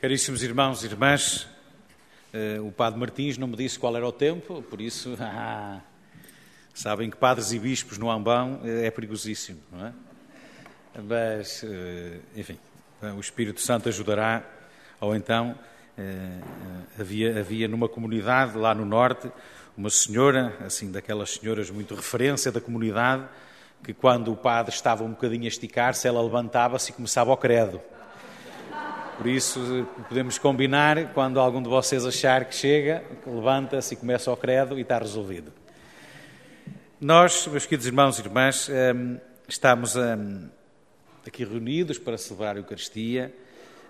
Caríssimos irmãos e irmãs, eh, o Padre Martins não me disse qual era o tempo, por isso, ah, sabem que padres e bispos no Ambão eh, é perigosíssimo, não é? Mas, eh, enfim, o Espírito Santo ajudará, ou então, havia, havia numa comunidade lá no Norte uma senhora, assim, daquelas senhoras muito referência da comunidade, que quando o padre estava um bocadinho a esticar-se, ela levantava-se e começava o credo. Por isso, podemos combinar, quando algum de vocês achar que chega, levanta-se e começa ao credo e está resolvido. Nós, meus queridos irmãos e irmãs, hum, estamos hum, aqui reunidos para celebrar a Eucaristia.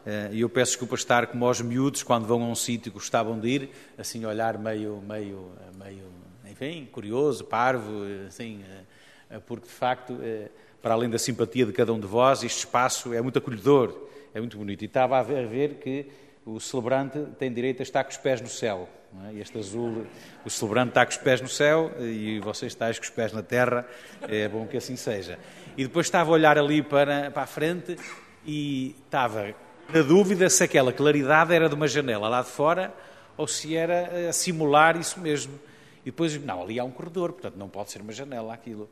Eh, e eu peço desculpa estar como aos miúdos quando vão a um sítio que gostavam de ir, assim olhar meio, meio, meio, enfim, curioso, parvo, assim, eh, eh, porque de facto, para além da simpatia de cada um de vós, este espaço é muito acolhedor é muito bonito. E estava a ver que o celebrante tem direito a estar com os pés no céu. É? Este azul, o celebrante está com os pés no céu e vocês estáis com os pés na terra. É bom que assim seja. E depois estava a olhar ali para, para a frente e estava na dúvida se aquela claridade era de uma janela lá de fora ou se era a simular isso mesmo. Depois, não, ali há um corredor, portanto não pode ser uma janela aquilo.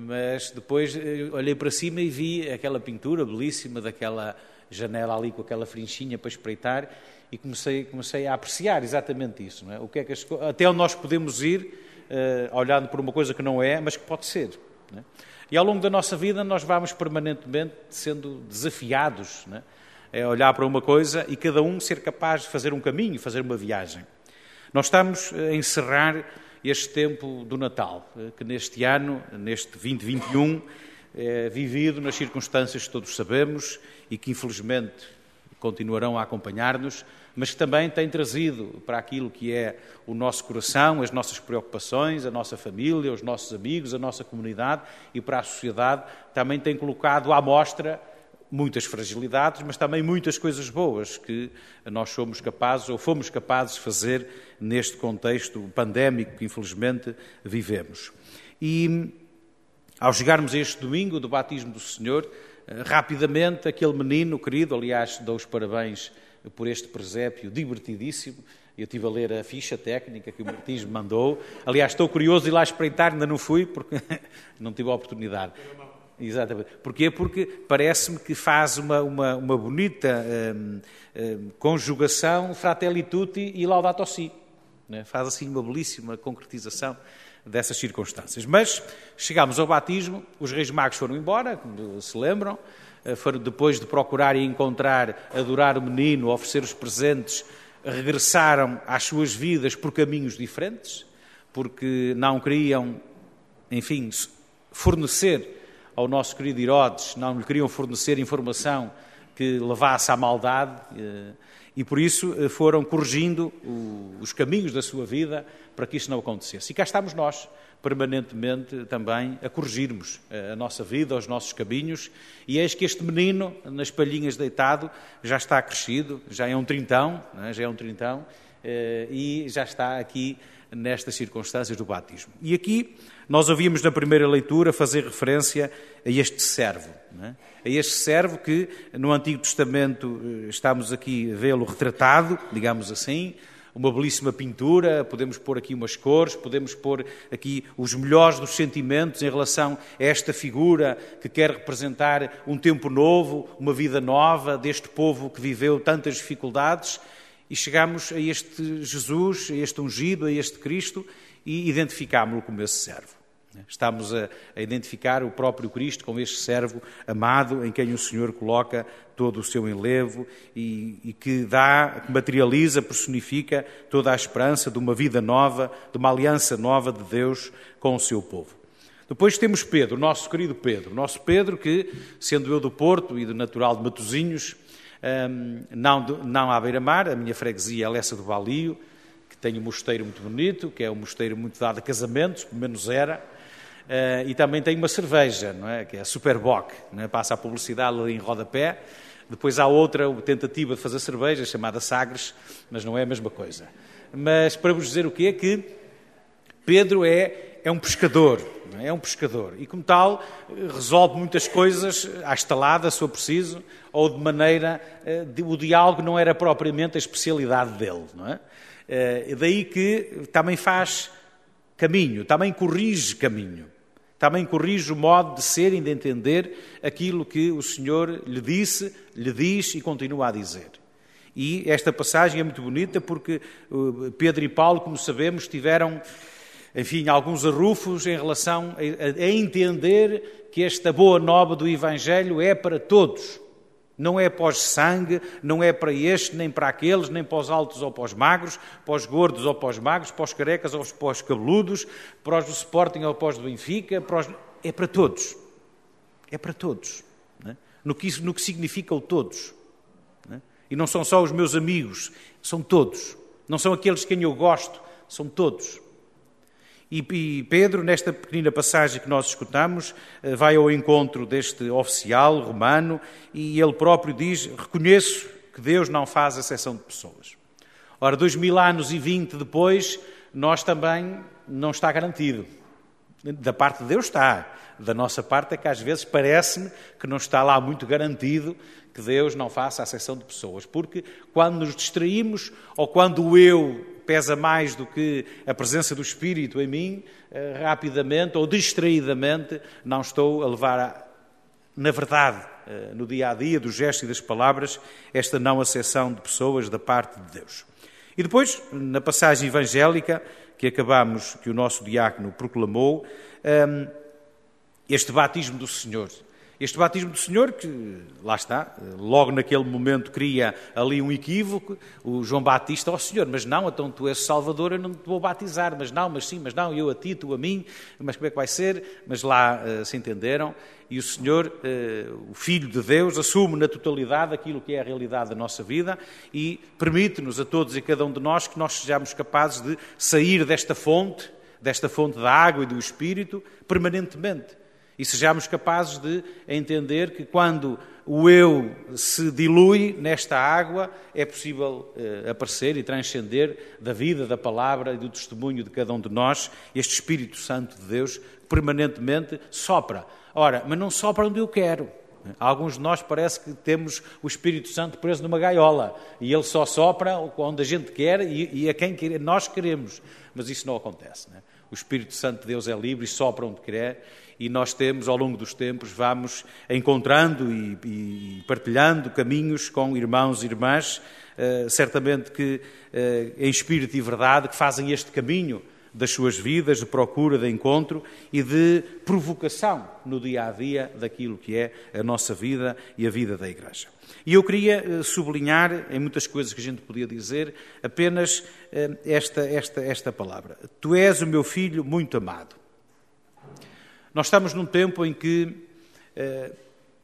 Mas depois eh, olhei para cima e vi aquela pintura belíssima daquela janela ali com aquela frinchinha para espreitar e comecei, comecei a apreciar exatamente isso. É? O que é que as, até onde nós podemos ir, uh, olhando por uma coisa que não é, mas que pode ser. É? E ao longo da nossa vida nós vamos permanentemente sendo desafiados é? a olhar para uma coisa e cada um ser capaz de fazer um caminho, fazer uma viagem. Nós estamos a encerrar este tempo do Natal, eh, que neste ano, neste 2021, é vivido nas circunstâncias que todos sabemos e que infelizmente continuarão a acompanhar-nos, mas que também tem trazido para aquilo que é o nosso coração, as nossas preocupações, a nossa família, os nossos amigos, a nossa comunidade e para a sociedade, também tem colocado à mostra muitas fragilidades, mas também muitas coisas boas que nós somos capazes ou fomos capazes de fazer neste contexto pandémico que infelizmente vivemos. E ao chegarmos a este domingo do batismo do Senhor, eh, rapidamente aquele menino querido, aliás, dou os parabéns por este presépio divertidíssimo. Eu estive a ler a ficha técnica que o Martins me mandou. Aliás, estou curioso de ir lá espreitar, ainda não fui, porque não tive a oportunidade. Exatamente. Porquê? Porque parece-me que faz uma, uma, uma bonita hum, hum, conjugação Fratelli Tutti e Laudato Si. Né? Faz assim uma belíssima concretização dessas circunstâncias. Mas chegámos ao batismo, os reis magos foram embora, como se lembram, eh, foram depois de procurar e encontrar, adorar o menino, oferecer os presentes, regressaram às suas vidas por caminhos diferentes, porque não queriam, enfim, fornecer ao nosso querido Herodes, não lhe queriam fornecer informação que levasse à maldade eh, e por isso eh, foram corrigindo os caminhos da sua vida para que isso não acontecesse. E cá estamos nós, permanentemente também a corrigirmos eh, a nossa vida, os nossos caminhos, e eis que este menino, nas palhinhas deitado, já está crescido, já é um trintão, é? já é um trintão, e já está aqui nestas circunstâncias do batismo. E aqui nós ouvíamos na primeira leitura fazer referência a este servo, é? a este servo que no Antigo Testamento eh, estamos aqui a vê-lo retratado, digamos assim, uma belíssima pintura, podemos pôr aqui umas cores, podemos pôr aqui os melhores dos sentimentos em relação a esta figura que quer representar um tempo novo, uma vida nova deste povo que viveu tantas dificuldades. E chegamos a este Jesus, a este ungido, a este Cristo e identificámo-lo como esse servo. Estamos a, a, identificar o próprio Cristo como este servo amado em quem o Senhor coloca todo o seu enlevo e, e, que dá, que materializa, personifica toda a esperança de uma vida nova, de uma aliança nova de Deus com o seu povo. Depois temos Pedro, nosso querido Pedro, nosso Pedro que, sendo eu do Porto e de natural de Matosinhos, hum, não, não à beira-mar, a minha freguesia é Lessa do Balio, que tem um mosteiro muito bonito, que é um mosteiro muito dado a casamentos, pelo menos era, Uh, e também tem uma cerveja, não é? que é a Superboc, é? passa a publicidade ali em rodapé. Depois há outra tentativa de fazer cerveja chamada Sagres, mas não é a mesma coisa. Mas para vos dizer o que é que Pedro é é um pescador, é? é um pescador. E como tal, resolve muitas coisas à estalada, se for preciso, ou de maneira. Eh, o diálogo não era propriamente a especialidade dele, não é? Eh, daí que também faz caminho, também corrige caminho. Também corrige o modo de ser e de entender aquilo que o Senhor lhe disse, lhe diz e continua a dizer. E esta passagem é muito bonita porque eh, Pedro e Paulo, como sabemos, tiveram, enfim, alguns arrufos em relação a, a entender que esta boa nova do Evangelho é para todos. Não é para os sangue, não é para este, nem para aqueles, nem para os altos ou para os magros, para os gordos ou para os magros, para os carecas ou para os cabeludos, para os do Sporting ou para os do Benfica, para os... é para todos. É para todos. É? No, que, no que significa o todos. É? E não são só os meus amigos, são todos. Não são aqueles quem eu gosto, são todos. E, Pedro, nesta pequenina passagem que nós escutamos, eh, vai ao encontro deste oficial romano e ele próprio diz: Reconheço que Deus não faz exceção de pessoas. Ora, dois mil anos e vinte depois, nós também não está garantido. Da parte de Deus está. Da nossa parte é que às vezes parece-me que não está lá muito garantido que Deus não faça exceção de pessoas. Porque quando nos distraímos ou quando o eu pesa mais do que a presença do Espírito em mim, eh, rapidamente ou distraidamente não estou a levar, na verdade, eh, no dia a dia, dos gestos e das palavras, esta não acessão de pessoas da parte de Deus. E depois, na passagem evangélica que acabamos, que o nosso diácono proclamou, ehm, este batismo do Senhor. Este batismo do Senhor, que lá está, logo naquele momento cria ali um equívoco, o João Batista, ó oh, Senhor, mas não, então tu és Salvador, eu não te vou batizar, mas não, mas sim, mas não, eu a ti, tu a mim, mas como é que vai ser? Mas lá uh, se entenderam e o Senhor, uh, o Filho de Deus, assume na totalidade aquilo que é a realidade da nossa vida e permite-nos a todos e cada um de nós que nós sejamos capazes de sair desta fonte, desta fonte da água e do Espírito, permanentemente e sejamos capazes de entender que quando o eu se dilui nesta água, é possível eh, aparecer e transcender da vida, da palavra e do testemunho de cada um de nós, este Espírito Santo de Deus permanentemente sopra. Ora, mas não sopra onde eu quero. Alguns de nós parece que temos o Espírito Santo preso numa gaiola e ele só sopra onde a gente quer e, a quem nós queremos. Mas isso não acontece. Não é? O Espírito Santo de Deus é livre e sopra onde quer e nós temos, ao longo dos tempos, vamos encontrando e, e partilhando caminhos com irmãos e irmãs, uh, certamente que uh, em espírito e verdade, que fazem este caminho das suas vidas, de procura, de encontro e de provocação no dia a dia daquilo que é a nossa vida e a vida da Igreja. E eu queria eh, sublinhar, em muitas coisas que a gente podia dizer, apenas esta, esta, esta palavra: Tu és o meu filho muito amado. Nós estamos num tempo em que eh,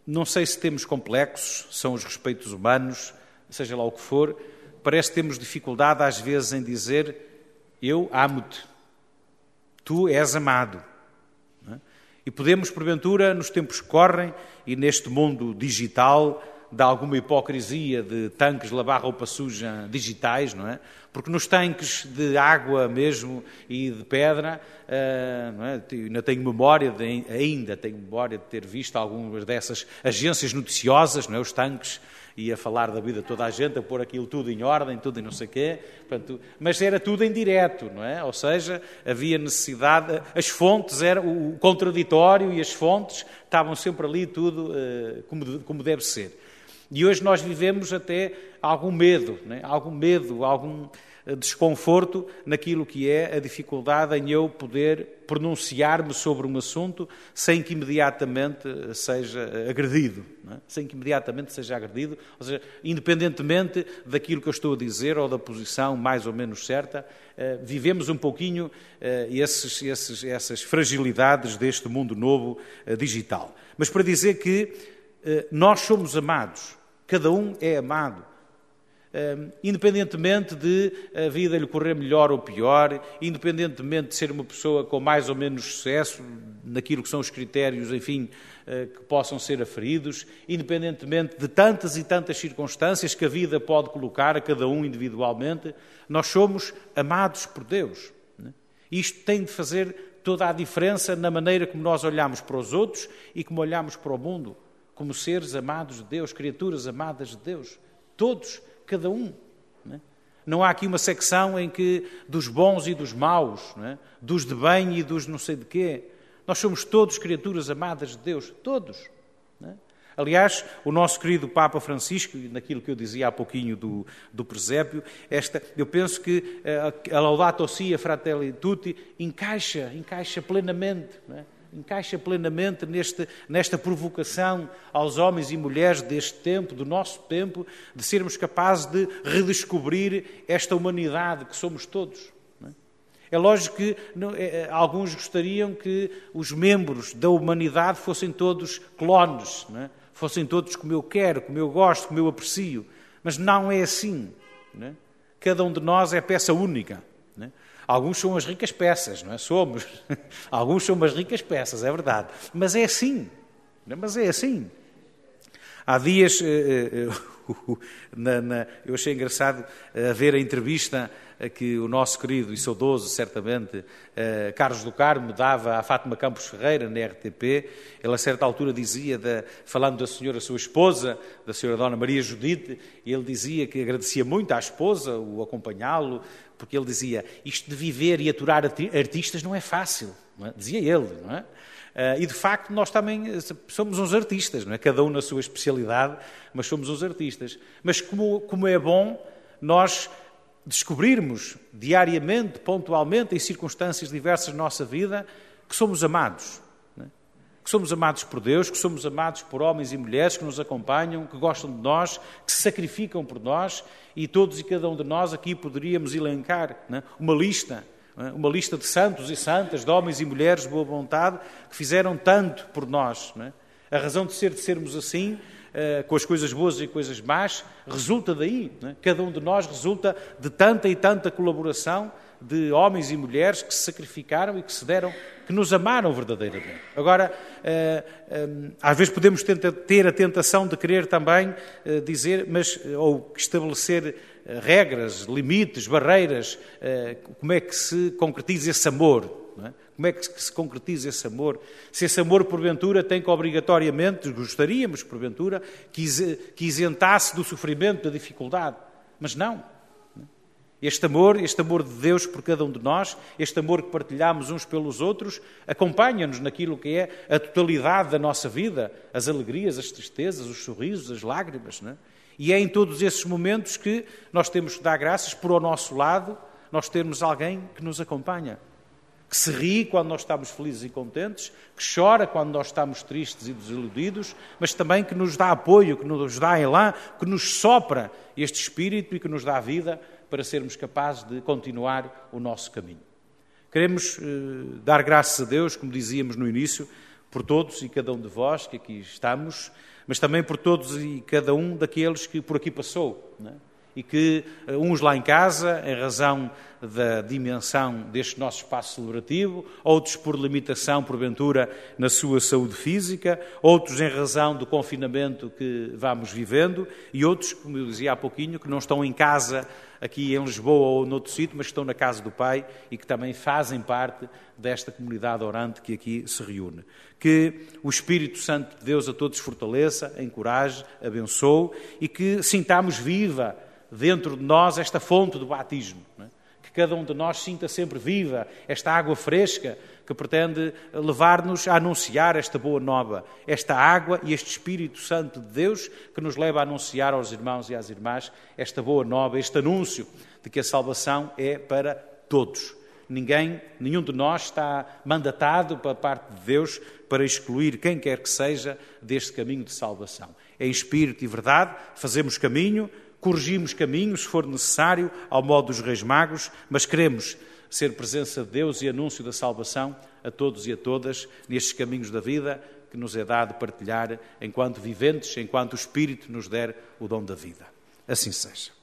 não sei se temos complexos, são os respeitos humanos, seja lá o que for, parece que temos dificuldade às vezes em dizer eu amo-te, tu és amado. É? E podemos, porventura, nos tempos que correm e neste mundo digital, de alguma hipocrisia de tanques lavar roupa suja digitais, não é? Porque nos tanques de água mesmo e de pedra, uh, não é? ainda tenho memória, de, ainda tenho memória de ter visto algumas dessas agências noticiosas, não é? Os tanques ia falar da vida toda a gente, a pôr aquilo tudo em ordem, tudo e não sei o quê, portanto, mas era tudo em direto, não é? Ou seja, havia necessidade, as fontes, era o contraditório e as fontes estavam sempre ali tudo uh, como, como deve ser. E hoje nós vivemos até algum medo, né? algum medo, algum eh, desconforto naquilo que é a dificuldade em eu poder pronunciar-me sobre um assunto sem que imediatamente eh, seja agredido, é? sem que imediatamente seja agredido, ou seja, independentemente daquilo que eu estou a dizer ou da posição mais ou menos certa, eh, vivemos um pouquinho esses, esses, essas fragilidades deste mundo novo digital. Mas para dizer que nós somos amados Cada um é amado. independentemente de a vida lhe correr melhor ou pior, independentemente de ser uma pessoa com mais ou menos sucesso naquilo que são os critérios, enfim, uh, que possam ser aferidos, independentemente de tantas e tantas circunstâncias que a vida pode colocar a cada um individualmente, nós somos amados por Deus. Né? Isto tem de fazer toda a diferença na maneira como nós olhamos para os outros e como olhamos para o mundo, como seres amados de Deus, criaturas amadas de Deus. Todos, cada um. Não, é? não há aqui uma secção em que dos bons e dos maus, é? dos de bem e dos não sei de quê. Nós somos todos criaturas amadas de Deus, todos. É? Aliás, o nosso querido Papa Francisco, naquilo que eu dizia há pouquinho do, do presépio, esta, eu penso que eh, a Laudato Si, a Fratelli Tutti, encaixa, encaixa plenamente, é? Encaixa plenamente neste, nesta provocação aos homens e mulheres deste tempo, do nosso tempo, de sermos capazes de redescobrir esta humanidade que somos todos. É lógico que não, é, alguns gostariam que os membros da humanidade fossem todos clones, é? fossem todos como eu quero, como eu gosto, como eu aprecio. Mas não é assim. É? Cada um de nós é peça única. Alguns são as ricas peças, não é? Somos. Alguns são as ricas peças, é verdade. Mas é assim. É? Mas é assim. Há dias, eh, eh, na, na, eu achei engraçado eh, ver a entrevista que o nosso querido e saudoso, certamente, Carlos do Carmo dava à Fátima Campos Ferreira, na RTP. Ele, a certa altura, dizia, de, falando da senhora, sua esposa, da senhora Dona Maria Judite, ele dizia que agradecia muito à esposa o acompanhá-lo, porque ele dizia, isto de viver e aturar artistas não é fácil, não é? dizia ele, não é? Uh, e de facto nós também eh, somos uns artistas, não é? Cada um na sua especialidade, mas somos uns artistas. Mas como, como é bom nós descobrirmos diariamente, pontualmente, em circunstâncias diversas da nossa vida, que somos amados. É? Que somos amados por Deus, que somos amados por homens e mulheres que nos acompanham, que gostam de nós, que se sacrificam por nós, e todos e cada um de nós aqui poderíamos elencar é? uma lista, é? uma lista de santos e santas, de homens e mulheres de boa vontade, que fizeram tanto por nós. A razão de ser de sermos assim eh, com as coisas boas e coisas más, resulta daí. É? Cada um de nós resulta de tanta e tanta colaboração de homens e mulheres que se sacrificaram e que se deram, que nos amaram verdadeiramente. Agora, eh, eh, às vezes podemos ter a tentação de querer também dizer, mas, ou estabelecer regras, limites, barreiras, como é que se concretiza esse amor. É? Como é que se concretiza esse amor? Se esse amor, porventura, tem que obrigatoriamente, gostaríamos, porventura, que isentasse do sofrimento, da dificuldade. Mas não. Este amor, este amor de Deus por cada um de nós, este amor que partilhamos uns pelos outros, acompanha-nos naquilo que é a totalidade da nossa vida, as alegrias, as tristezas, os sorrisos, as lágrimas. Não é? E é em todos esses momentos que nós temos que dar graças por ao nosso lado nós termos alguém que nos acompanha que se ri quando nós estamos felizes e contentes, que chora quando nós estamos tristes e desiludidos, mas também que nos dá apoio, que nos dá lá, que nos sopra este espírito e que nos dá vida para sermos capazes de continuar o nosso caminho. Queremos eh, dar graças a Deus, como dizíamos no início, por todos e cada um de vós que aqui estamos, mas também por todos e cada um daqueles que por aqui passou. Não é? E que eh, uns lá em casa, em razão da dimensão deste nosso espaço celebrativo, outros por limitação, porventura, na sua saúde física, outros em razão do confinamento que vamos vivendo e outros, como eu dizia há pouquinho, que não estão em casa aqui em Lisboa ou noutro sítio, mas estão na casa do Pai e que também fazem parte desta comunidade orante que aqui se reúne. Que o Espírito Santo de Deus a todos fortaleça, encoraje, abençoe e que sintamos viva dentro de nós esta fonte do batismo. É? Que cada um de nós sinta sempre viva esta água fresca que pretende levar-nos a anunciar esta boa nova, esta água e este Espírito Santo de Deus que nos leva a anunciar aos irmãos e às irmãs esta boa nova, este anúncio de que a salvação é para todos. Ninguém, nenhum de nós está mandatado para parte de Deus para excluir quem quer que seja deste caminho de salvação. É em espírito e verdade, fazemos caminho, corrigimos caminhos, se for necessário, ao modo dos reis magos, mas queremos ser presença de Deus e anúncio da salvação a todos e a todas nestes caminhos da vida que nos é dado partilhar enquanto viventes, enquanto o Espírito nos der o dom da vida. Assim seja.